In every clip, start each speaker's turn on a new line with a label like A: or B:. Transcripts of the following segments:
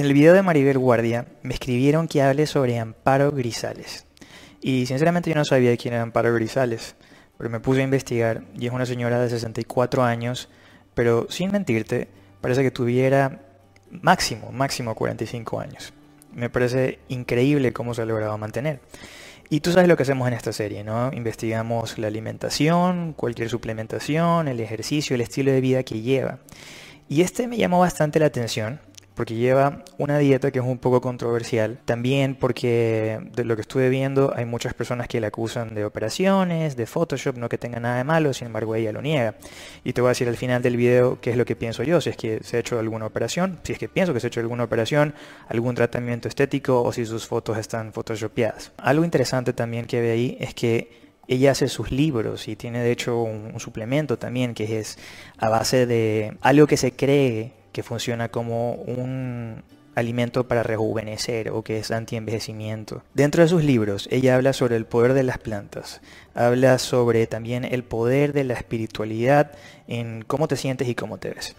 A: En el video de Maribel Guardia me escribieron que hable sobre Amparo Grisales. Y sinceramente yo no sabía quién era Amparo Grisales, pero me puse a investigar y es una señora de 64 años, pero sin mentirte, parece que tuviera máximo, máximo 45 años. Me parece increíble cómo se ha logrado mantener. Y tú sabes lo que hacemos en esta serie, ¿no? Investigamos la alimentación, cualquier suplementación, el ejercicio, el estilo de vida que lleva. Y este me llamó bastante la atención porque lleva una dieta que es un poco controversial. También porque de lo que estuve viendo hay muchas personas que la acusan de operaciones, de Photoshop, no que tenga nada de malo, sin embargo ella lo niega. Y te voy a decir al final del video qué es lo que pienso yo, si es que se ha hecho alguna operación, si es que pienso que se ha hecho alguna operación, algún tratamiento estético o si sus fotos están photoshopeadas. Algo interesante también que ve ahí es que ella hace sus libros y tiene de hecho un, un, suplemento también que es a base de algo que se cree que funciona como un alimento para rejuvenecer o que es anti-envejecimiento. Dentro de sus libros, ella habla sobre el poder de las plantas, habla sobre también el poder de la espiritualidad en cómo te sientes y cómo te ves.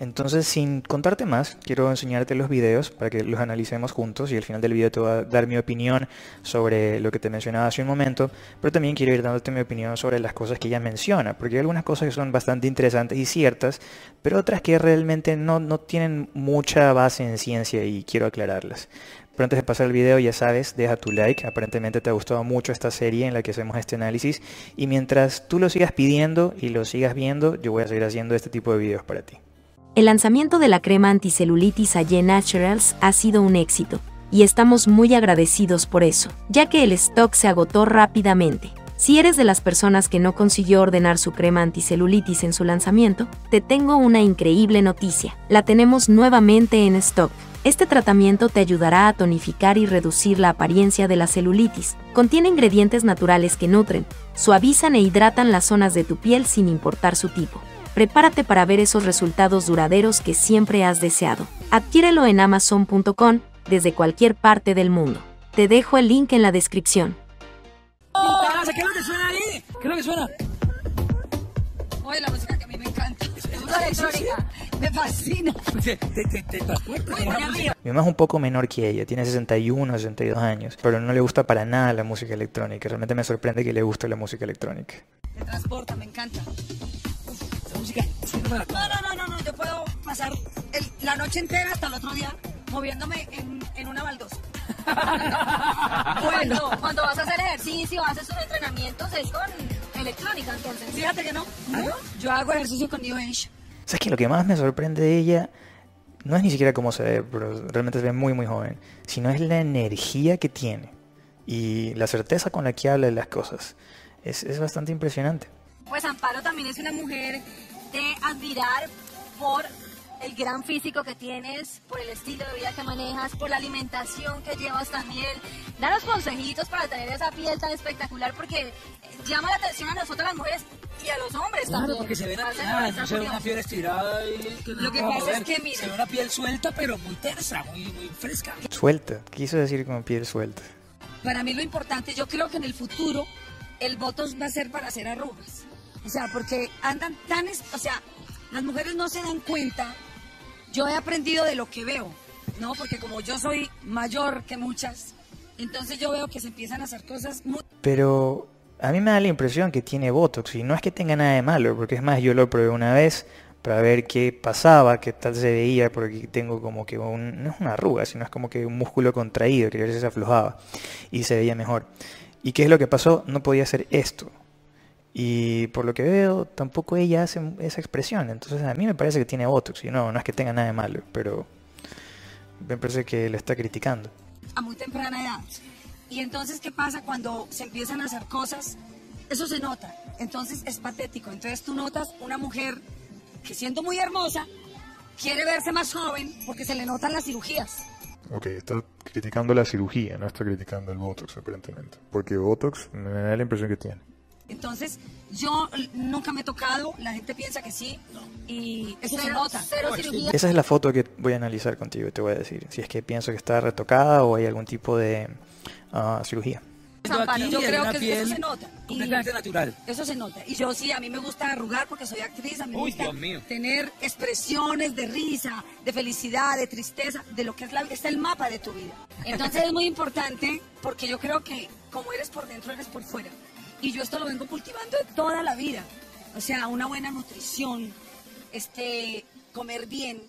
A: Entonces, sin contarte más, quiero enseñarte los videos para que los analicemos juntos y al final del video te voy a dar mi opinión sobre lo que te mencionaba hace un momento, pero también quiero ir dándote mi opinión sobre las cosas que ella menciona, porque hay algunas cosas que son bastante interesantes y ciertas, pero otras que realmente no, no tienen mucha base en ciencia y quiero aclararlas. Pero antes de pasar el video, ya sabes, deja tu like. Aparentemente te ha gustado mucho esta serie en la que hacemos este análisis. Y mientras tú lo sigas pidiendo y lo sigas viendo, yo voy a seguir haciendo este tipo de videos para ti.
B: El lanzamiento de la crema anticelulitis Aye Naturals ha sido un éxito, y estamos muy agradecidos por eso, ya que el stock se agotó rápidamente. Si eres de las personas que no consiguió ordenar su crema anticelulitis en su lanzamiento, te tengo una increíble noticia. La tenemos nuevamente en stock. Este tratamiento te ayudará a tonificar y reducir la apariencia de la celulitis. Contiene ingredientes naturales que nutren, suavizan e hidratan las zonas de tu piel sin importar su tipo prepárate para ver esos resultados duraderos que siempre has deseado. Adquiérelo en amazon.com desde cualquier parte del mundo. Te dejo el link en la descripción.
C: ¿Qué es lo que suena ahí? ¿Qué es lo que suena?
D: Oye, la música que a mí me encanta. La electrónica. Me fascina.
A: Mi mamá es un poco menor que ella, tiene 61, 62 años, pero no le gusta para nada la música electrónica. Realmente me sorprende que le guste la música electrónica.
D: Me transporta, me encanta.
C: Música.
D: No, no, no, no, no. Yo puedo pasar el- la noche entera hasta el otro día moviéndome en, en una baldosa. cuando, cuando vas a hacer ejercicio, haces tus entrenamientos, es con electrónica, entonces. Fíjate que no. Yo hago ejercicio con New Age.
A: ¿Sabes qué? Lo que más me sorprende de ella no es ni siquiera cómo se ve, pero realmente se ve muy, muy joven, sino es la energía que tiene y la certeza con la que habla de las cosas. Es, es bastante impresionante.
D: Pues Amparo también es una mujer de admirar por el gran físico que tienes, por el estilo de vida que manejas, por la alimentación que llevas también. Danos consejitos para tener esa piel tan espectacular porque llama la atención a nosotros las mujeres y a los hombres
C: Claro,
D: también.
C: porque se ve no se ve una piel estirada y que no
D: Lo que pasa es que, mira-
C: Se ve una piel suelta, pero muy tersa, muy, muy fresca.
A: Suelta, quiso decir con piel suelta.
D: Para mí lo importante, yo creo que en el futuro el Botox va a ser para hacer arrugas. O sea, porque andan tan... O sea, las mujeres no se dan cuenta. Yo he aprendido de lo que veo, ¿no? Porque como yo soy mayor que muchas, entonces yo veo que se empiezan a hacer cosas muy...
A: Pero a mí me da la impresión que tiene Botox y no es que tenga nada de malo, porque es más, yo lo probé una vez para ver qué pasaba, qué tal se veía, porque tengo como que un, no es una arruga, sino es como que un músculo contraído, quería ver si se aflojaba y se veía mejor. ¿Y qué es lo que pasó? No podía hacer esto. Y por lo que veo, tampoco ella hace esa expresión. Entonces a mí me parece que tiene Botox. Y no, no es que tenga nada de malo, pero me parece que le está criticando.
D: a muy temprana edad. Y entonces, ¿qué pasa cuando se empiezan a hacer cosas? Eso se nota. Entonces es patético. Entonces tú notas una mujer que siendo muy hermosa, quiere verse más joven porque se le notan las cirugías.
A: Ok, está criticando la cirugía, no está criticando el Botox aparentemente. Porque Botox me da la impresión que tiene.
D: Entonces, yo l- nunca me he tocado, la gente piensa que sí, y eso se nota. Cero cirugía.
A: Esa es la foto que voy a analizar contigo y te voy a decir si es que pienso que está retocada o hay algún tipo de ah, cirugía.
C: Aquí
D: yo creo que
C: piel
D: eso se nota. Y
C: completamente natural.
D: Eso se nota. Y yo sí, a mí me gusta arrugar porque soy actriz, a mí me
C: Uy,
D: gusta tener expresiones de risa, de felicidad, de tristeza, de lo que es la vida. Es el mapa de tu vida. Entonces es muy importante porque yo creo que como eres por dentro, eres por fuera. Y yo esto lo vengo cultivando de toda la vida. O sea, una buena nutrición, este, comer bien,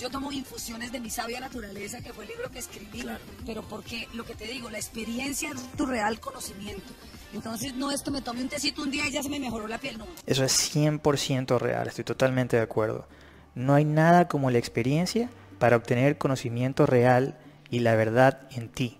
D: yo tomo infusiones de mi sabia naturaleza, que fue el libro que escribí, pero porque lo que te digo, la experiencia es tu real conocimiento. Entonces no es que me tome un tecito un día y ya se me mejoró la piel, no.
A: Eso es 100% real, estoy totalmente de acuerdo. No hay nada como la experiencia para obtener conocimiento real y la verdad en ti.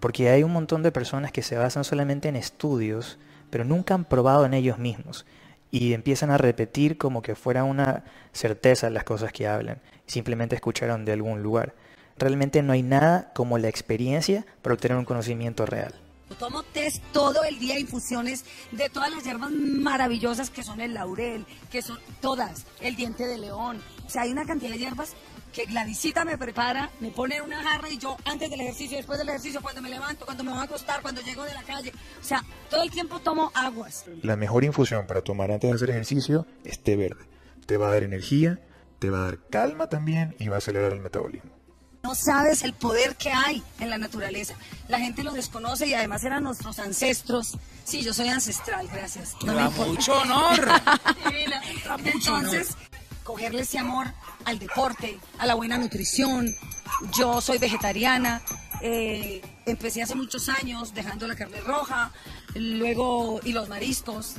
A: Porque hay un montón de personas que se basan solamente en estudios, pero nunca han probado en ellos mismos. Y empiezan a repetir como que fuera una certeza las cosas que hablan. Simplemente escucharon de algún lugar. Realmente no hay nada como la experiencia para obtener un conocimiento real.
D: Tomo test todo el día, infusiones de todas las hierbas maravillosas que son el laurel, que son todas, el diente de león. O sea, hay una cantidad de hierbas que Gladysita me prepara, me pone en una jarra y yo antes del ejercicio, después del ejercicio, cuando me levanto, cuando me voy a acostar, cuando llego de la calle. O sea, todo el tiempo tomo aguas.
E: La mejor infusión para tomar antes de hacer ejercicio es té verde. Te va a dar energía, te va a dar calma también y va a acelerar el metabolismo.
D: No sabes el poder que hay en la naturaleza. La gente lo desconoce y además eran nuestros ancestros. Sí, yo soy ancestral, gracias. No me
C: mucho honor.
D: Entonces, cogerle ese amor al deporte, a la buena nutrición. Yo soy vegetariana. eh, empecé hace muchos años dejando la carne roja, luego y los mariscos,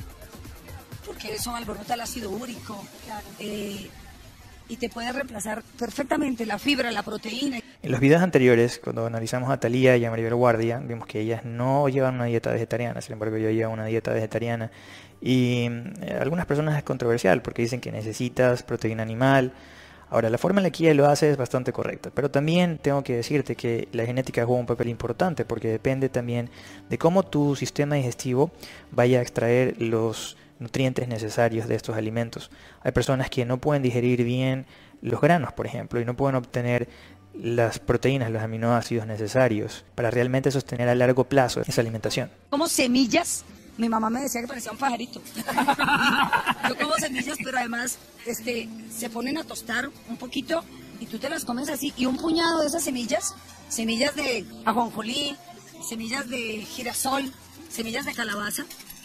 D: porque eso alborota el ácido úrico. eh, y te puede reemplazar perfectamente la fibra, la proteína.
A: En los videos anteriores, cuando analizamos a Talía y a Maribel Guardia, vimos que ellas no llevan una dieta vegetariana, sin embargo yo llevo una dieta vegetariana. Y eh, algunas personas es controversial porque dicen que necesitas proteína animal. Ahora, la forma en la que ella lo hace es bastante correcta, pero también tengo que decirte que la genética juega un papel importante porque depende también de cómo tu sistema digestivo vaya a extraer los nutrientes necesarios de estos alimentos. Hay personas que no pueden digerir bien los granos, por ejemplo, y no pueden obtener las proteínas, los aminoácidos necesarios para realmente sostener a largo plazo esa alimentación.
D: como semillas. Mi mamá me decía que parecía un pajarito. Yo como semillas, pero además este, se ponen a tostar un poquito y tú te las comes así. Y un puñado de esas semillas, semillas de ajonjolí, semillas de girasol, semillas de calabaza,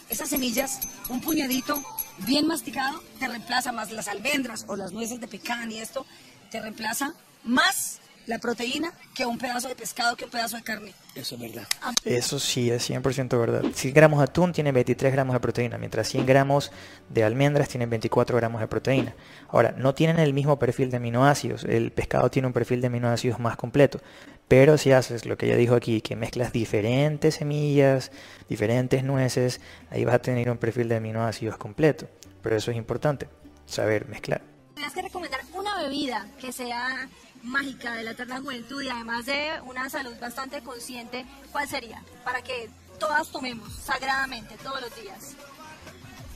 D: esas semillas, un puñadito bien masticado, te reemplaza más las almendras o las nueces de pecan y esto, te reemplaza más la proteína que un pedazo de pescado, que un pedazo de carne.
C: Eso es verdad.
A: Eso sí es 100% verdad. 100 gramos de atún tienen 23 gramos de proteína, mientras 100 gramos de almendras tienen 24 gramos de proteína. Ahora, no tienen el mismo perfil de aminoácidos. El pescado tiene un perfil de aminoácidos más completo. Pero si haces lo que ella dijo aquí, que mezclas diferentes semillas, diferentes nueces, ahí vas a tener un perfil de aminoácidos completo. Pero eso es importante, saber mezclar.
F: Tendrás que recomendar una bebida que sea mágica de la eterna juventud y además de una salud bastante consciente, ¿cuál sería? Para que todas tomemos sagradamente todos los días.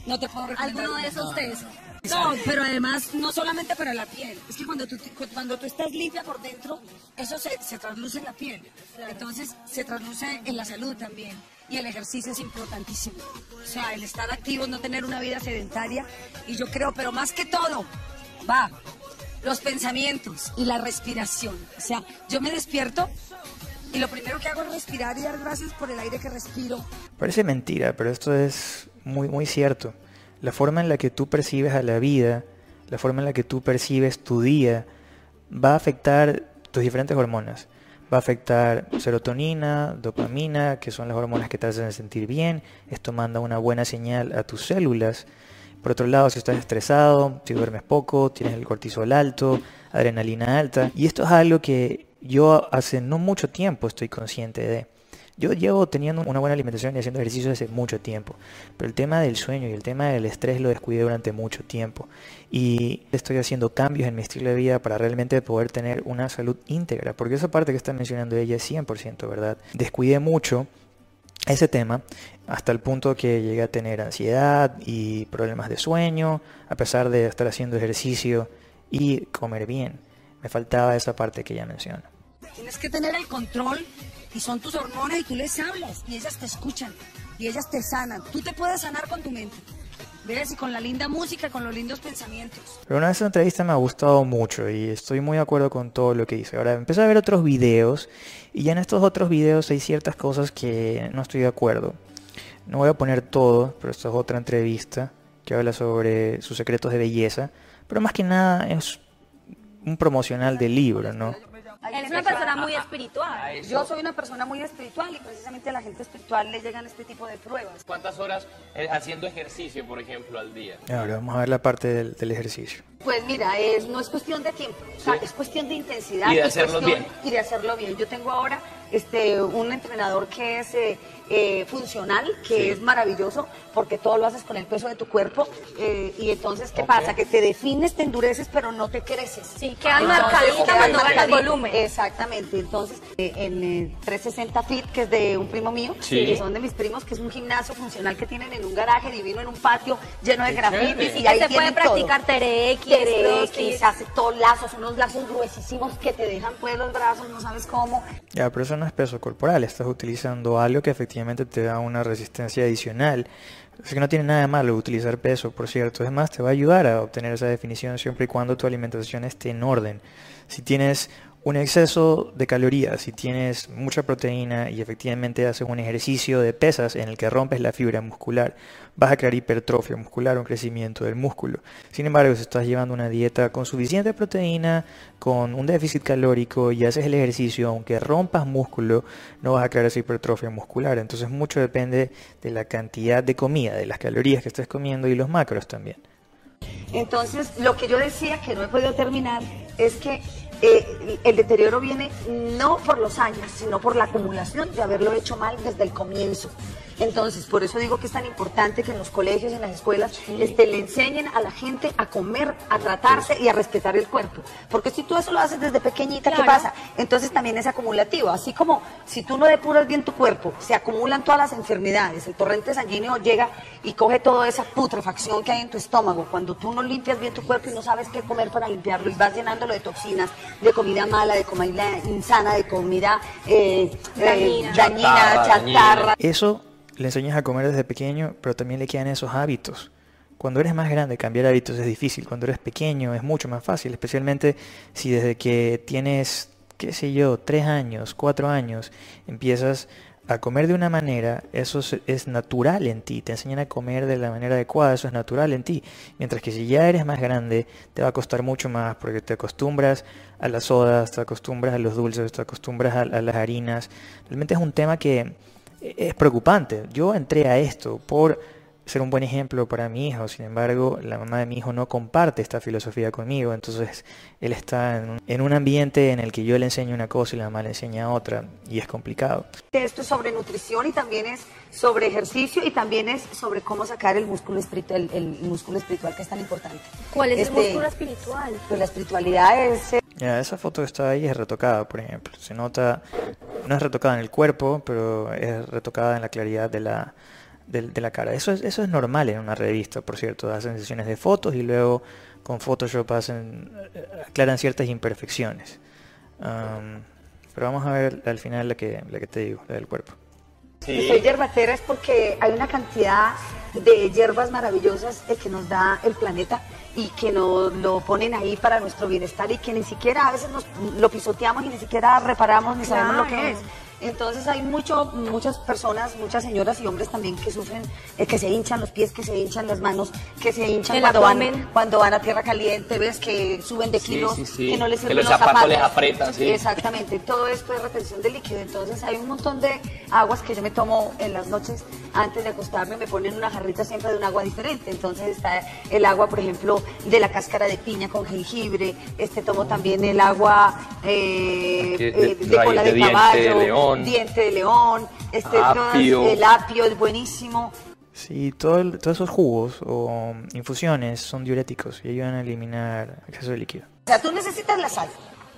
D: No te puedo recomendar
F: ¿Alguno de esos tres?
D: No, pero además no solamente para la piel, es que cuando tú, cuando tú estás limpia por dentro, eso se, se trasluce en la piel. Entonces se trasluce en la salud también. Y el ejercicio es importantísimo. O sea, el estar activo, no tener una vida sedentaria. Y yo creo, pero más que todo, va, los pensamientos y la respiración. O sea, yo me despierto y lo primero que hago es respirar y dar gracias por el aire que respiro.
A: Parece mentira, pero esto es muy, muy cierto. La forma en la que tú percibes a la vida, la forma en la que tú percibes tu día, va a afectar tus diferentes hormonas. Va a afectar serotonina, dopamina, que son las hormonas que te hacen sentir bien. Esto manda una buena señal a tus células. Por otro lado, si estás estresado, si duermes poco, tienes el cortisol alto, adrenalina alta. Y esto es algo que yo hace no mucho tiempo estoy consciente de. Yo llevo teniendo una buena alimentación y haciendo ejercicio hace mucho tiempo, pero el tema del sueño y el tema del estrés lo descuidé durante mucho tiempo y estoy haciendo cambios en mi estilo de vida para realmente poder tener una salud íntegra, porque esa parte que está mencionando ella es 100% verdad. Descuidé mucho ese tema hasta el punto que llegué a tener ansiedad y problemas de sueño, a pesar de estar haciendo ejercicio y comer bien. Me faltaba esa parte que ella menciona.
D: Tienes que tener el control y son tus hormonas y tú les hablas y ellas te escuchan y ellas te sanan. Tú te puedes sanar con tu mente. ¿Ves? Y con la linda música, con los lindos pensamientos.
A: Pero una de esas entrevistas me ha gustado mucho y estoy muy de acuerdo con todo lo que dice. Ahora empecé a ver otros videos y ya en estos otros videos hay ciertas cosas que no estoy de acuerdo. No voy a poner todo, pero esta es otra entrevista que habla sobre sus secretos de belleza. Pero más que nada es un promocional del libro, ¿no?
F: Es una persona muy espiritual.
D: Yo soy una persona muy espiritual y precisamente a la gente espiritual le llegan este tipo de pruebas.
G: ¿Cuántas horas eh, haciendo ejercicio, por ejemplo, al día?
A: Ahora vamos a ver la parte del, del ejercicio.
D: Pues mira, es, no es cuestión de tiempo, o sea,
G: Sí.
D: es cuestión de intensidad.
G: Y de hacerlo
D: cuestión-
G: bien.
D: Y de hacerlo bien. Yo tengo ahora este, un entrenador que es eh, eh, funcional, que
G: Sí.
D: es maravilloso, porque todo lo haces con el peso de tu cuerpo. eh, y entonces, ¿qué pasa? Que te defines, te endureces, pero no te creces.
F: Sí, marcaditas
D: quedan
F: cuando ganas
D: marcaditas.
F: volumen.
D: Exactamente. Entonces, eh, en eh, 360 Fit, que es de un primo mío,
G: Sí.
D: que son de mis primos, que es un gimnasio funcional que tienen en un garaje divino, en un patio lleno de grafitis. Y ahí
F: se puede practicar TRX,
D: TRX, hace todos lazos, unos lazos gruesísimos que te dejan pues los brazos, no sabes cómo.
A: Ya, pero eso no es peso corporal, estás utilizando algo que efectivamente te da una resistencia adicional. Así que no tiene nada de malo utilizar peso, por cierto. Es más, te va a ayudar a obtener esa definición siempre y cuando tu alimentación esté en orden. Si tienes un exceso de calorías, si tienes mucha proteína y efectivamente haces un ejercicio de pesas en el que rompes la fibra muscular, vas a crear hipertrofia muscular, un crecimiento del músculo. Sin embargo, si estás llevando una dieta con suficiente proteína, con un déficit calórico y haces el ejercicio, aunque rompas músculo, no vas a crear esa hipertrofia muscular. Entonces mucho depende de la cantidad de comida, de las calorías que estés comiendo y los macros también.
D: Entonces, lo que yo decía que no he podido terminar es que eh, el deterioro viene no por los años, sino por la acumulación de haberlo hecho mal desde el comienzo. Entonces, por eso digo que es tan importante que en los colegios, en las escuelas, este, le enseñen a la gente a comer, a tratarse y a respetar el cuerpo. Porque si tú eso lo haces desde pequeñita, ¿qué pasa? Entonces también es acumulativo. Así como si tú no depuras bien tu cuerpo, se acumulan todas las enfermedades. El torrente sanguíneo llega y coge toda esa putrefacción que hay en tu estómago. Cuando tú no limpias bien tu cuerpo y no sabes qué comer para limpiarlo y vas llenándolo de toxinas, de comida mala, de comida insana, de comida eh, eh,
F: Dañina.
D: dañina,
G: Chatarra,
D: chatarra.
A: Eso le enseñas a comer desde pequeño, pero también le quedan esos hábitos. Cuando eres más grande, cambiar hábitos es difícil. Cuando eres pequeño es mucho más fácil, especialmente si desde que tienes, qué sé yo, tres años, cuatro años, empiezas a comer de una manera, eso es, natural en ti. Te enseñan a comer de la manera adecuada, eso es natural en ti. Mientras que si ya eres más grande, te va a costar mucho más porque te acostumbras a las sodas, te acostumbras a los dulces, te acostumbras a, a las harinas. Realmente es un tema que es preocupante. Yo entré a esto por ser un buen ejemplo para mi hijo, sin embargo, la mamá de mi hijo no comparte esta filosofía conmigo, entonces él está en un, en un ambiente en el que yo le enseño una cosa y la mamá le enseña otra, y es complicado.
D: Esto es sobre nutrición y también es sobre ejercicio y también es sobre cómo sacar el músculo espiritual, el, el músculo espiritual que es tan importante.
F: ¿Cuál es
D: Este,
F: el músculo espiritual?
D: Pues la espiritualidad es eh,
A: Ya, esa foto que está ahí es retocada, por ejemplo. Se nota, no es retocada en el cuerpo, pero es retocada en la claridad de la, de, la cara. Eso es, eso es normal en una revista, por cierto. Hacen sesiones de fotos y luego con Photoshop hacen, eh, aclaran ciertas imperfecciones. Pero vamos a ver al final la que, la que te digo, la del cuerpo.
D: Soy yerbatera es porque hay una cantidad de hierbas maravillosas eh, que nos da el planeta y que nos lo ponen ahí para nuestro bienestar y que ni siquiera a veces nos lo pisoteamos y ni siquiera reparamos ni sabemos lo que es. Entonces hay mucho, muchas personas, muchas señoras y hombres también que sufren, eh, que se hinchan los pies, que se hinchan las manos, que se hinchan
F: El
D: cuando van, cuando van a tierra caliente, ves que suben de kilos,
G: sí, sí.
D: que no les
G: Que
D: sirven
G: los zapatos les
D: zapatos.
G: aprietan, sí.
D: Exactamente, todo esto es retención de líquido. Entonces hay un montón de aguas que yo me tomo en las noches antes de acostarme, me ponen una jarrita siempre de un agua diferente. Entonces está el agua, por ejemplo, de la cáscara de piña con jengibre, este tomo también el agua eh,
G: Que-
D: eh,
G: de-
D: cola
G: de
D: de,
G: diente de
D: caballo,
G: león.
D: Diente de león, este,
G: Apio.
D: el apio es buenísimo.
A: Sí, todo el- todos esos jugos o infusiones son diuréticos y ayudan a eliminar exceso de líquido.
D: O sea, tú necesitas la sal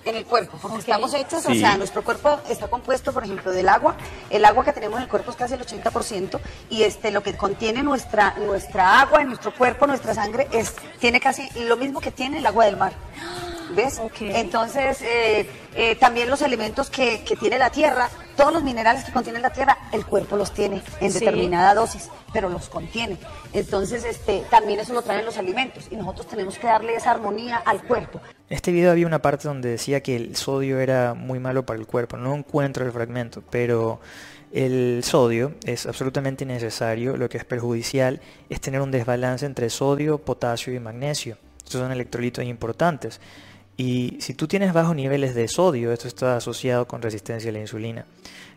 D: en el cuerpo, porque estamos hechos, o sea, nuestro cuerpo está compuesto, por ejemplo, del agua. El agua que tenemos en el cuerpo es casi el 80%, y este, lo que contiene nuestra, nuestra agua en nuestro cuerpo, nuestra sangre, es, tiene casi lo mismo que tiene el agua del mar. ¿Ves?
F: Ok.
D: Entonces, eh, eh, también los elementos que, que tiene la tierra Todos los minerales que contiene la tierra, el cuerpo los tiene en
F: Sí.
D: determinada dosis, pero los contiene. Entonces, este, también eso lo traen los alimentos y nosotros tenemos que darle esa armonía al cuerpo.
A: En este video había una parte donde decía que el sodio era muy malo para el cuerpo. No encuentro el fragmento, pero el sodio es absolutamente necesario. Lo que es perjudicial es tener un desbalance entre sodio, potasio y magnesio. Estos son electrolitos importantes. Y si tú tienes bajos niveles de sodio, esto está asociado con resistencia a la insulina.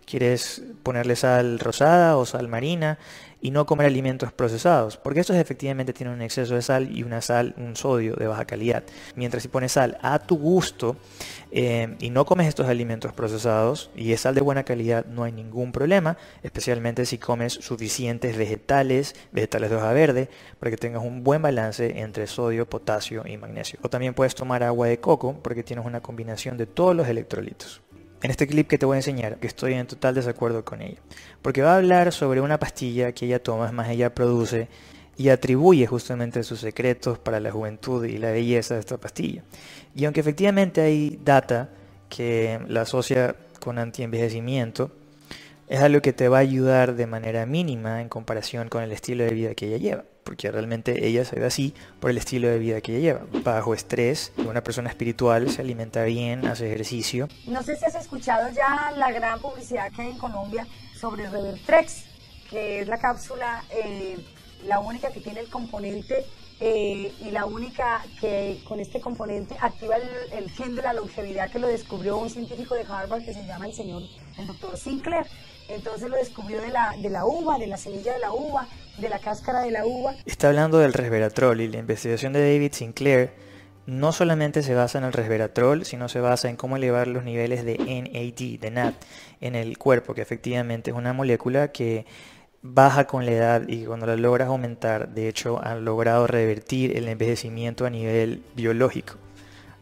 A: Quieres ponerle sal rosada o sal marina y no comer alimentos procesados, porque estos efectivamente tienen un exceso de sal y una sal, un sodio de baja calidad. Mientras si pones sal a tu gusto eh, y no comes estos alimentos procesados y es sal de buena calidad, no hay ningún problema, especialmente si comes suficientes vegetales, vegetales de hoja verde, para que tengas un buen balance entre sodio, potasio y magnesio. O también puedes tomar agua de coco porque tienes una combinación de todos los electrolitos. En este clip que te voy a enseñar, que estoy en total desacuerdo con ella, porque va a hablar sobre una pastilla que ella toma, es más, ella produce y atribuye justamente sus secretos para la juventud y la belleza de esta pastilla. Y aunque efectivamente hay data que la asocia con antienvejecimiento, es algo que te va a ayudar de manera mínima en comparación con el estilo de vida que ella lleva, porque realmente ella se ve así por el estilo de vida que ella lleva, bajo estrés, una persona espiritual, se alimenta bien, hace ejercicio,
D: No sé si has escuchado ya la gran publicidad que hay en Colombia sobre Revertrex, que es la cápsula, eh, la única que tiene el componente eh, y la única que con este componente activa el, el gen de la longevidad que lo descubrió un científico de Harvard que se llama el señor, el doctor Sinclair. Entonces lo descubrió de la, de la uva, de la semilla de la uva, de la cáscara de la uva.
A: Está hablando del resveratrol y la investigación de David Sinclair no solamente se basa en el resveratrol, sino se basa en cómo elevar los niveles de NAD, de NAD, en el cuerpo, que efectivamente es una molécula que baja con la edad y cuando la logras aumentar, de hecho, han logrado revertir el envejecimiento a nivel biológico.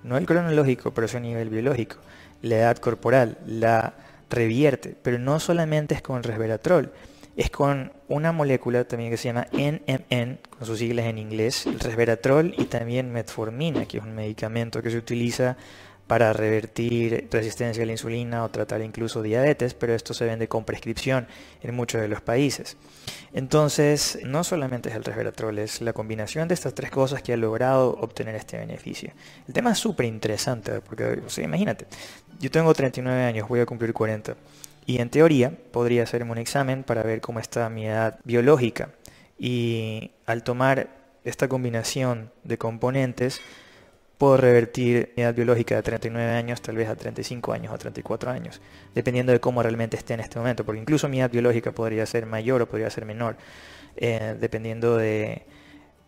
A: No el cronológico, pero sí a nivel biológico. La edad corporal la revierte, pero no solamente es con resveratrol, es con una molécula también que se llama NMN, con sus siglas en inglés, el resveratrol y también metformina, que es un medicamento que se utiliza para revertir resistencia a la insulina o tratar incluso diabetes, pero esto se vende con prescripción en muchos de los países. Entonces, no solamente es el resveratrol, es la combinación de estas tres cosas que ha logrado obtener este beneficio. El tema es súper interesante, porque, imagínate, yo tengo 39 años, voy a cumplir 40, y en teoría podría hacerme un examen para ver cómo está mi edad biológica. Y al tomar esta combinación de componentes, puedo revertir mi edad biológica de 39 años tal vez a 35 años o 34 años, dependiendo de cómo realmente esté en este momento, porque incluso mi edad biológica podría ser mayor o podría ser menor, eh, dependiendo de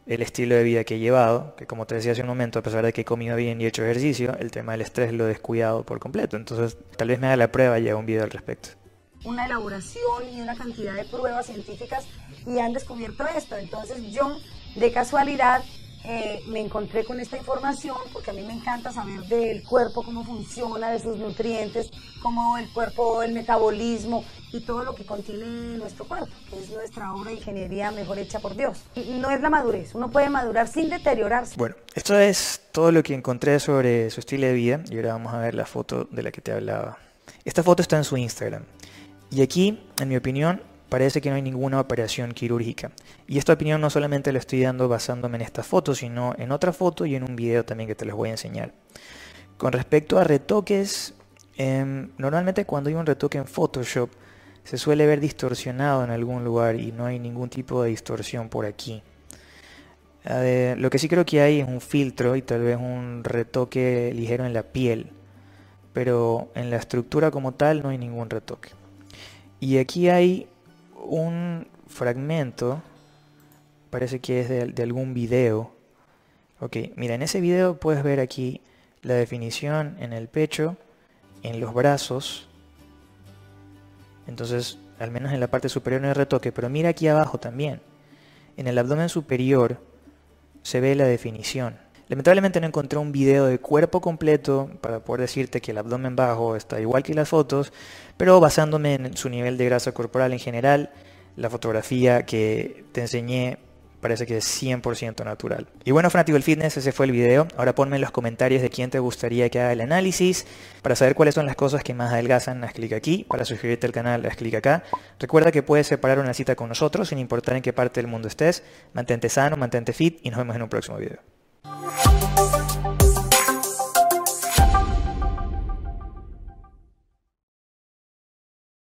A: el estilo de vida que he llevado, que como te decía hace un momento, a pesar de que he comido bien y he hecho ejercicio, el tema del estrés lo he descuidado por completo, entonces tal vez me haga la prueba y haga un video al respecto.
D: una elaboración y una cantidad de pruebas científicas y han descubierto esto. Entonces yo, de casualidad, eh, me encontré con esta información porque a mí me encanta saber del cuerpo, cómo funciona, de sus nutrientes, cómo el cuerpo, el metabolismo y todo lo que contiene nuestro cuerpo, que es nuestra obra de ingeniería mejor hecha por Dios. No es la madurez, uno puede madurar sin deteriorarse.
A: Bueno, esto es todo lo que encontré sobre su estilo de vida y ahora vamos a ver la foto de la que te hablaba. Esta foto está en su Instagram y aquí, en mi opinión, parece que no hay ninguna operación quirúrgica. Y esta opinión no solamente la estoy dando basándome en esta foto, sino en otra foto y en un video también que te los voy a enseñar. Con respecto a retoques, em, normalmente cuando hay un retoque en Photoshop se suele ver distorsionado en algún lugar y no hay ningún tipo de distorsión por aquí. Lo que sí creo que hay es un filtro y tal vez un retoque ligero en la piel, pero en la estructura como tal no hay ningún retoque. Y aquí hay un fragmento, parece que es de, algún video. Ok, mira, en ese video puedes ver aquí la definición en el pecho, en los brazos. Entonces, al menos en la parte superior no hay retoque, pero mira aquí abajo también. En el abdomen superior se ve la definición. Lamentablemente no encontré un video de cuerpo completo para poder decirte que el abdomen bajo está igual que las fotos, pero basándome en su nivel de grasa corporal en general, la fotografía que te enseñé parece que es 100% natural. Y bueno, fanático del fitness, ese fue el video. Ahora ponme en los comentarios de quién te gustaría que haga el análisis. Para saber cuáles son las cosas que más adelgazan, haz clic aquí. Para suscribirte al canal, haz clic acá. Recuerda que puedes separar una cita con nosotros sin importar en qué parte del mundo estés. Mantente sano, mantente fit y nos vemos en un próximo video. Thank you.